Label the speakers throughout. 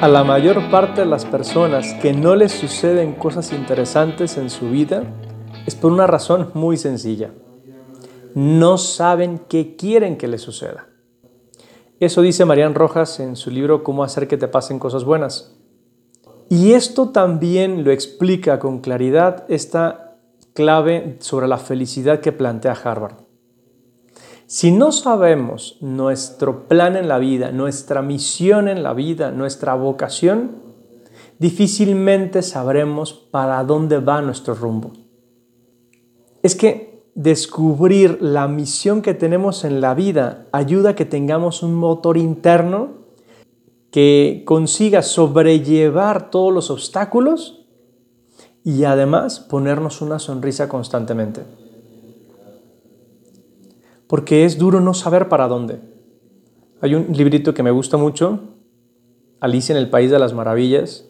Speaker 1: A la mayor parte de las personas que no les suceden cosas interesantes en su vida es por una razón muy sencilla. No saben qué quieren que les suceda. Eso dice Marian Rojas en su libro Cómo hacer que te pasen cosas buenas. Y esto también lo explica con claridad esta clave sobre la felicidad que plantea Harvard. Si no sabemos nuestro plan en la vida, nuestra misión en la vida, nuestra vocación, difícilmente sabremos para dónde va nuestro rumbo. Es que descubrir la misión que tenemos en la vida ayuda a que tengamos un motor interno que consiga sobrellevar todos los obstáculos y además ponernos una sonrisa constantemente porque es duro no saber para dónde. Hay un librito que me gusta mucho, Alicia en el País de las Maravillas.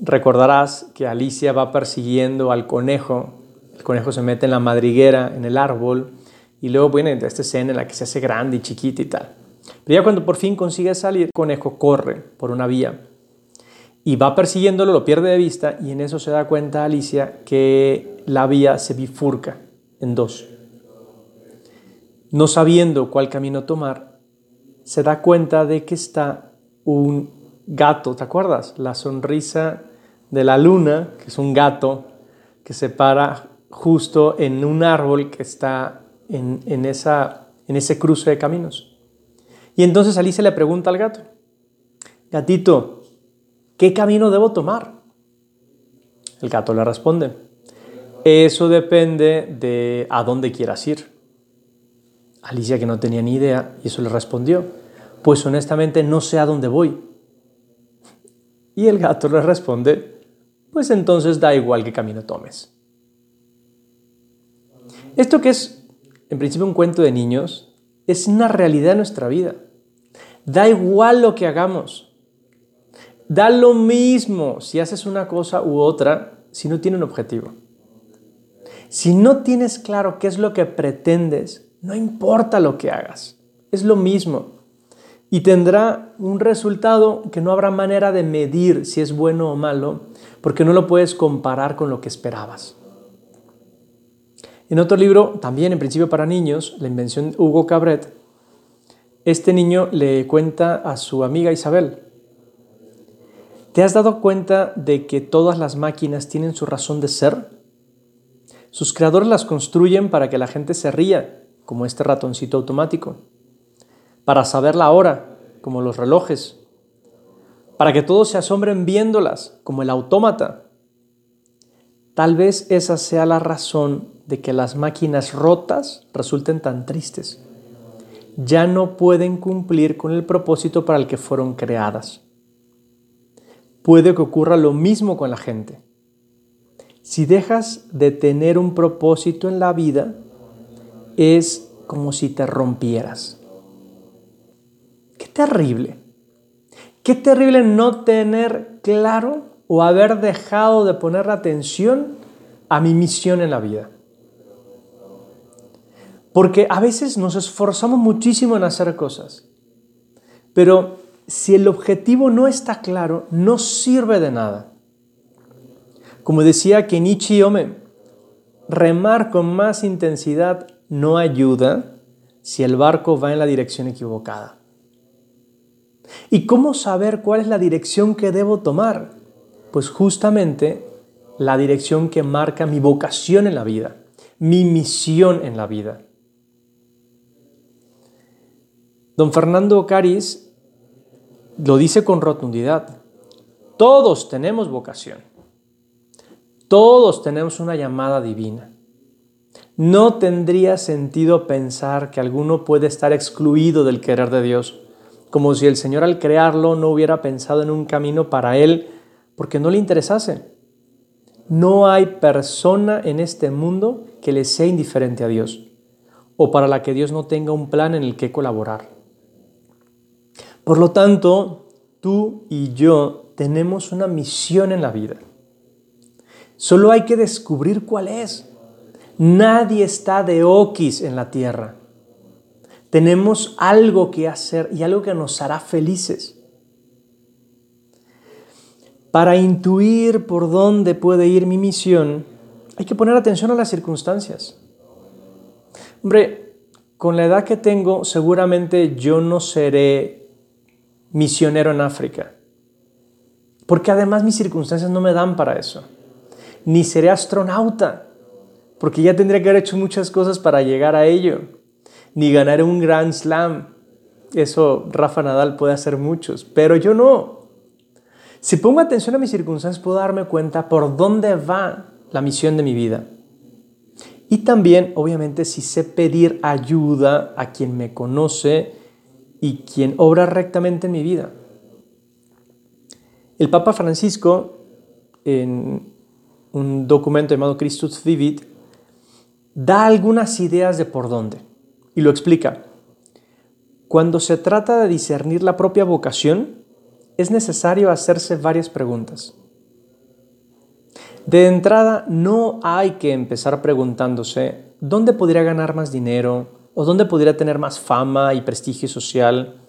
Speaker 1: Recordarás que Alicia va persiguiendo al conejo, el conejo se mete en la madriguera, en el árbol, y luego viene esta escena en la que se hace grande y chiquita y tal. Pero ya cuando por fin consigue salir, el conejo corre por una vía y va persiguiéndolo, lo pierde de vista y en eso se da cuenta Alicia que la vía se bifurca en dos no sabiendo cuál camino tomar, se da cuenta de que está un gato, ¿te acuerdas? La sonrisa de la luna, que es un gato que se para justo en un árbol que está en, esa, en ese cruce de caminos. Y entonces Alicia le pregunta al gato, gatito, ¿qué camino debo tomar? El gato le responde, eso depende de a dónde quieras ir. Alicia, que no tenía ni idea, y eso le respondió, pues honestamente no sé a dónde voy. Y el gato le responde, pues entonces da igual qué camino tomes. Esto que es en principio un cuento de niños, es una realidad en nuestra vida. Da igual lo que hagamos. Da lo mismo si haces una cosa u otra si no tiene un objetivo. Si no tienes claro qué es lo que pretendes, no importa lo que hagas, es lo mismo. Y tendrá un resultado que no habrá manera de medir si es bueno o malo, porque no lo puedes comparar con lo que esperabas. En otro libro, también en principio para niños, la invención Hugo Cabret, este niño le cuenta a su amiga Isabel, ¿te has dado cuenta de que todas las máquinas tienen su razón de ser? Sus creadores las construyen para que la gente se ría como este ratoncito automático, para saber la hora, como los relojes, para que todos se asombren viéndolas, como el autómata. Tal vez esa sea la razón de que las máquinas rotas resulten tan tristes. Ya no pueden cumplir con el propósito para el que fueron creadas. Puede que ocurra lo mismo con la gente. Si dejas de tener un propósito en la vida, es como si te rompieras. Qué terrible. Qué terrible no tener claro o haber dejado de poner atención a mi misión en la vida. Porque a veces nos esforzamos muchísimo en hacer cosas, pero si el objetivo no está claro, no sirve de nada. Como decía Kenichi Ome, remar con más intensidad no ayuda si el barco va en la dirección equivocada. ¿Y cómo saber cuál es la dirección que debo tomar? Pues justamente la dirección que marca mi vocación en la vida, mi misión en la vida. Don Fernando Caris lo dice con rotundidad. Todos tenemos vocación. Todos tenemos una llamada divina. No tendría sentido pensar que alguno puede estar excluido del querer de Dios, como si el Señor al crearlo no hubiera pensado en un camino para él porque no le interesase. No hay persona en este mundo que le sea indiferente a Dios o para la que Dios no tenga un plan en el que colaborar. Por lo tanto, tú y yo tenemos una misión en la vida. Solo hay que descubrir cuál es. Nadie está de oquis en la tierra. Tenemos algo que hacer y algo que nos hará felices. Para intuir por dónde puede ir mi misión, hay que poner atención a las circunstancias. Hombre, con la edad que tengo, seguramente yo no seré misionero en África. Porque además mis circunstancias no me dan para eso. Ni seré astronauta, porque ya tendría que haber hecho muchas cosas para llegar a ello. Ni ganar un Grand Slam. Eso Rafa Nadal puede hacer muchos, pero yo no. Si pongo atención a mis circunstancias, puedo darme cuenta por dónde va la misión de mi vida. Y también, obviamente, si sé pedir ayuda a quien me conoce y quien obra rectamente en mi vida. El Papa Francisco, en un documento llamado Christus Vivit, da algunas ideas de por dónde y lo explica. Cuando se trata de discernir la propia vocación, es necesario hacerse varias preguntas. De entrada, no hay que empezar preguntándose dónde podría ganar más dinero o dónde podría tener más fama y prestigio social.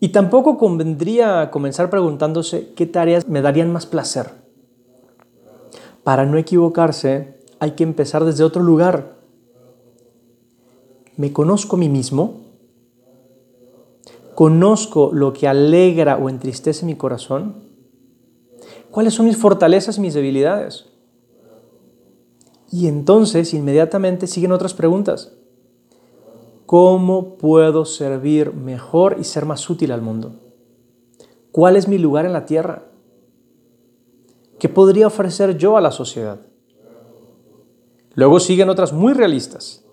Speaker 1: Y tampoco convendría comenzar preguntándose qué tareas me darían más placer. Para no equivocarse, hay que empezar desde otro lugar. ¿Me conozco a mí mismo? ¿Conozco lo que alegra o entristece mi corazón? ¿Cuáles son mis fortalezas y mis debilidades? Y entonces inmediatamente siguen otras preguntas. ¿Cómo puedo servir mejor y ser más útil al mundo? ¿Cuál es mi lugar en la tierra? ¿Qué podría ofrecer yo a la sociedad? Luego siguen otras muy realistas.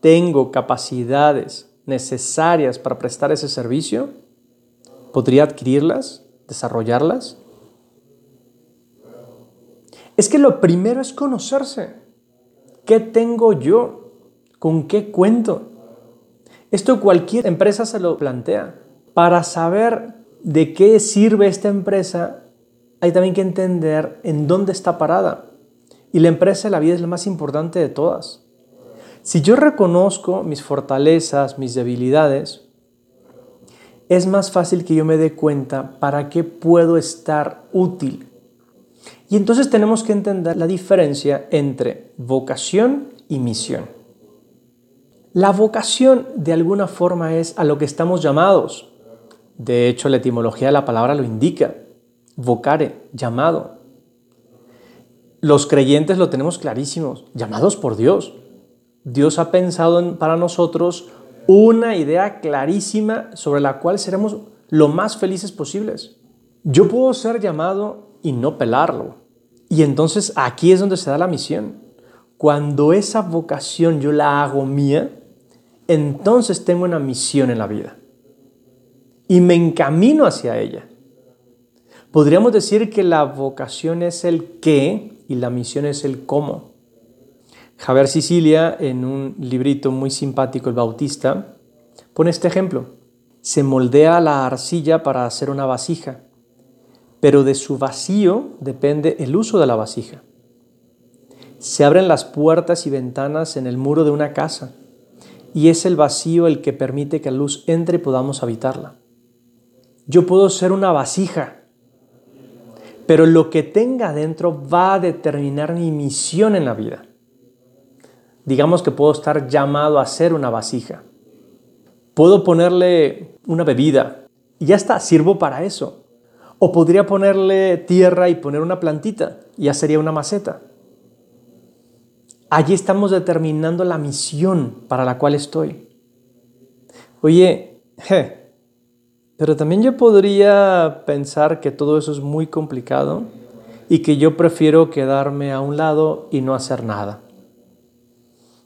Speaker 1: ¿Tengo capacidades necesarias para prestar ese servicio? ¿Podría adquirirlas? ¿Desarrollarlas? Es que lo primero es conocerse. ¿Qué tengo yo? ¿Con qué cuento? Esto cualquier empresa se lo plantea. Para saber de qué sirve esta empresa, hay también que entender en dónde está parada. Y la empresa de la vida es la más importante de todas. Si yo reconozco mis fortalezas, mis debilidades, es más fácil que yo me dé cuenta para qué puedo estar útil y entonces tenemos que entender la diferencia entre vocación y misión. La vocación de alguna forma es a lo que estamos llamados. De hecho, la etimología de la palabra lo indica. Vocare, llamado. Los creyentes lo tenemos clarísimos, llamados por Dios. Dios ha pensado para nosotros una idea clarísima sobre la cual seremos lo más felices posibles. Yo puedo ser llamado y no pelarlo. Y entonces aquí es donde se da la misión. Cuando esa vocación yo la hago mía, entonces tengo una misión en la vida. Y me encamino hacia ella. Podríamos decir que la vocación es el qué y la misión es el cómo. Javier Sicilia, en un librito muy simpático, El Bautista, pone este ejemplo. Se moldea la arcilla para hacer una vasija pero de su vacío depende el uso de la vasija. Se abren las puertas y ventanas en el muro de una casa y es el vacío el que permite que la luz entre y podamos habitarla. Yo puedo ser una vasija, pero lo que tenga dentro va a determinar mi misión en la vida. Digamos que puedo estar llamado a ser una vasija. Puedo ponerle una bebida y ya está, sirvo para eso. O podría ponerle tierra y poner una plantita, ya sería una maceta. Allí estamos determinando la misión para la cual estoy. Oye, pero también yo podría pensar que todo eso es muy complicado y que yo prefiero quedarme a un lado y no hacer nada.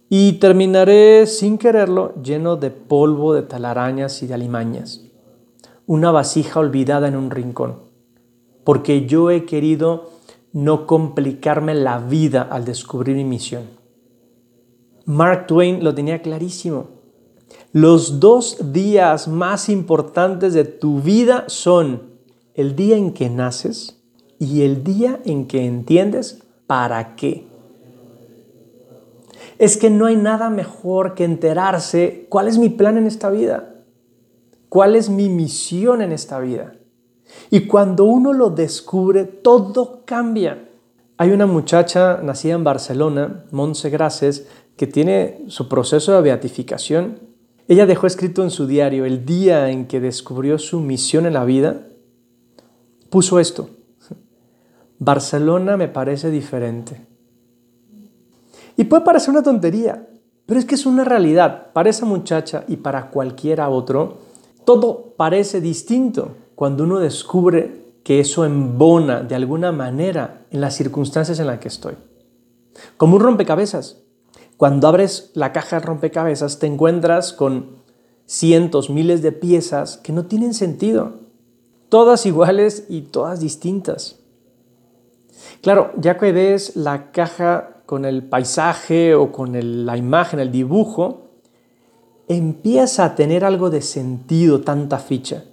Speaker 1: Y terminaré sin quererlo lleno de polvo, de talarañas y de alimañas una vasija olvidada en un rincón, porque yo he querido no complicarme la vida al descubrir mi misión. Mark Twain lo tenía clarísimo. Los dos días más importantes de tu vida son el día en que naces y el día en que entiendes para qué. Es que no hay nada mejor que enterarse cuál es mi plan en esta vida. ¿Cuál es mi misión en esta vida? Y cuando uno lo descubre, todo cambia. Hay una muchacha nacida en Barcelona, Montse Graces, que tiene su proceso de beatificación. Ella dejó escrito en su diario el día en que descubrió su misión en la vida. Puso esto. Barcelona me parece diferente. Y puede parecer una tontería, pero es que es una realidad. Para esa muchacha y para cualquiera otro, todo parece distinto cuando uno descubre que eso embona de alguna manera en las circunstancias en las que estoy. Como un rompecabezas. Cuando abres la caja de rompecabezas te encuentras con cientos, miles de piezas que no tienen sentido. Todas iguales y todas distintas. Claro, ya que ves la caja con el paisaje o con la imagen, el dibujo, empieza a tener algo de sentido tanta ficha.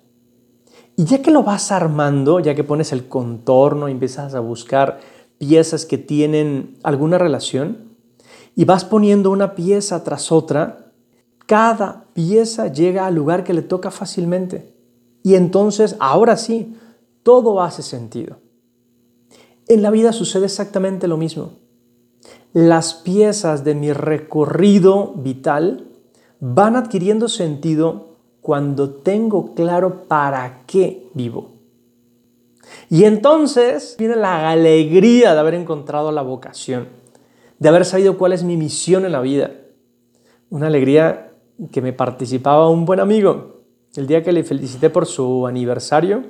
Speaker 1: Y ya que lo vas armando, ya que pones el contorno y empiezas a buscar piezas que tienen alguna relación, y vas poniendo una pieza tras otra, cada pieza llega al lugar que le toca fácilmente. Y entonces, ahora sí, todo hace sentido. En la vida sucede exactamente lo mismo las piezas de mi recorrido vital van adquiriendo sentido cuando tengo claro para qué vivo. Y entonces viene la alegría de haber encontrado la vocación, de haber sabido cuál es mi misión en la vida. Una alegría que me participaba un buen amigo. El día que le felicité por su aniversario,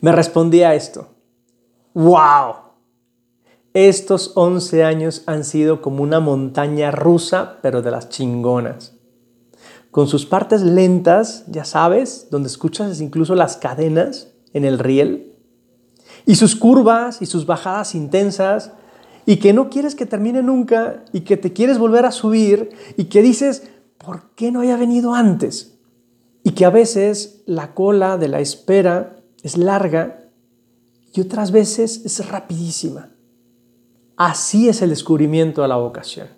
Speaker 1: me respondía esto. ¡Wow! Estos 11 años han sido como una montaña rusa, pero de las chingonas. Con sus partes lentas, ya sabes, donde escuchas incluso las cadenas en el riel, y sus curvas y sus bajadas intensas, y que no quieres que termine nunca, y que te quieres volver a subir, y que dices, ¿por qué no haya venido antes? Y que a veces la cola de la espera es larga y otras veces es rapidísima. Así es el descubrimiento de la vocación.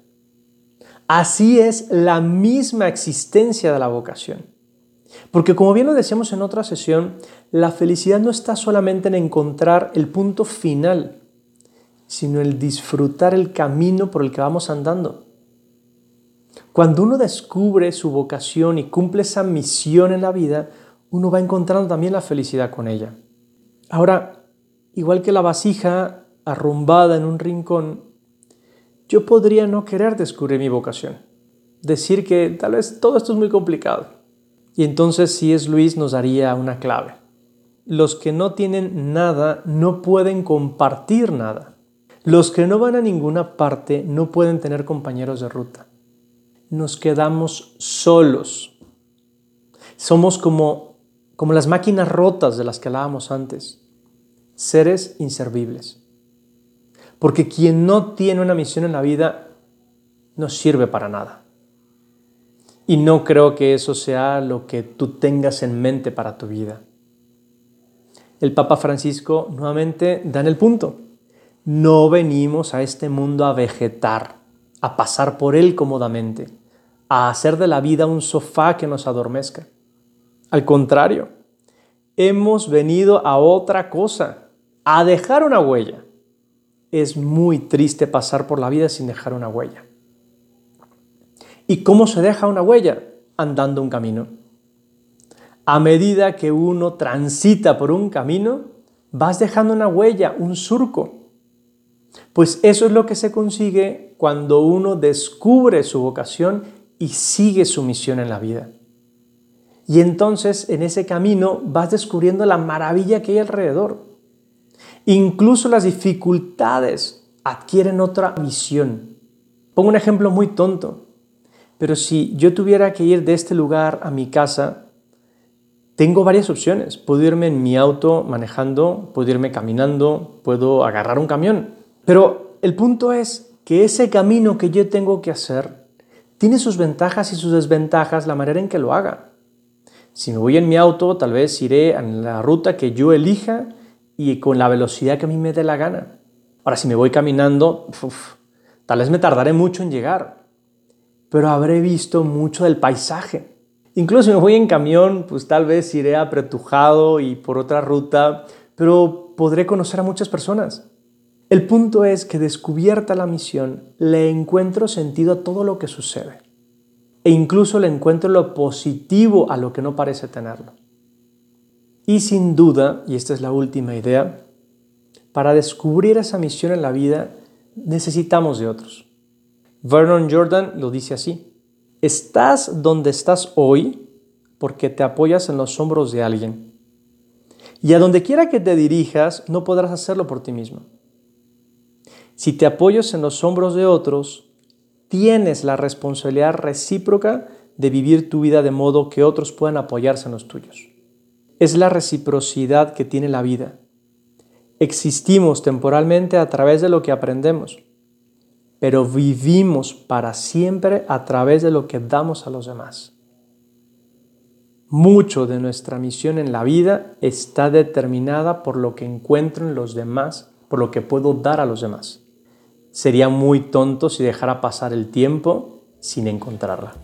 Speaker 1: Así es la misma existencia de la vocación. Porque como bien lo decíamos en otra sesión, la felicidad no está solamente en encontrar el punto final, sino el disfrutar el camino por el que vamos andando. Cuando uno descubre su vocación y cumple esa misión en la vida, uno va encontrando también la felicidad con ella. Ahora, igual que la vasija arrumbada en un rincón, yo podría no querer descubrir mi vocación. Decir que tal vez todo esto es muy complicado. Y entonces si es Luis nos daría una clave. Los que no tienen nada no pueden compartir nada. Los que no van a ninguna parte no pueden tener compañeros de ruta. Nos quedamos solos. Somos como, como las máquinas rotas de las que hablábamos antes. Seres inservibles. Porque quien no tiene una misión en la vida no sirve para nada. Y no creo que eso sea lo que tú tengas en mente para tu vida. El Papa Francisco nuevamente da en el punto. No venimos a este mundo a vegetar, a pasar por él cómodamente, a hacer de la vida un sofá que nos adormezca. Al contrario, hemos venido a otra cosa, a dejar una huella es muy triste pasar por la vida sin dejar una huella. ¿Y cómo se deja una huella? Andando un camino. A medida que uno transita por un camino, vas dejando una huella, un surco. Pues eso es lo que se consigue cuando uno descubre su vocación y sigue su misión en la vida. Y entonces en ese camino vas descubriendo la maravilla que hay alrededor. Incluso las dificultades adquieren otra visión. Pongo un ejemplo muy tonto, pero si yo tuviera que ir de este lugar a mi casa, tengo varias opciones. Puedo irme en mi auto manejando, puedo irme caminando, puedo agarrar un camión. Pero el punto es que ese camino que yo tengo que hacer tiene sus ventajas y sus desventajas la manera en que lo haga. Si me voy en mi auto, tal vez iré en la ruta que yo elija y con la velocidad que a mí me dé la gana. Ahora, si me voy caminando, tal vez me tardaré mucho en llegar, pero habré visto mucho del paisaje. Incluso si me voy en camión, pues tal vez iré apretujado y por otra ruta, pero podré conocer a muchas personas. El punto es que descubierta la misión, le encuentro sentido a todo lo que sucede. E incluso le encuentro lo positivo a lo que no parece tenerlo. Y sin duda, y esta es la última idea, para descubrir esa misión en la vida necesitamos de otros. Vernon Jordan lo dice así, estás donde estás hoy porque te apoyas en los hombros de alguien. Y a donde quiera que te dirijas, no podrás hacerlo por ti mismo. Si te apoyas en los hombros de otros, tienes la responsabilidad recíproca de vivir tu vida de modo que otros puedan apoyarse en los tuyos. Es la reciprocidad que tiene la vida. Existimos temporalmente a través de lo que aprendemos, pero vivimos para siempre a través de lo que damos a los demás. Mucho de nuestra misión en la vida está determinada por lo que encuentro en los demás, por lo que puedo dar a los demás. Sería muy tonto si dejara pasar el tiempo sin encontrarla.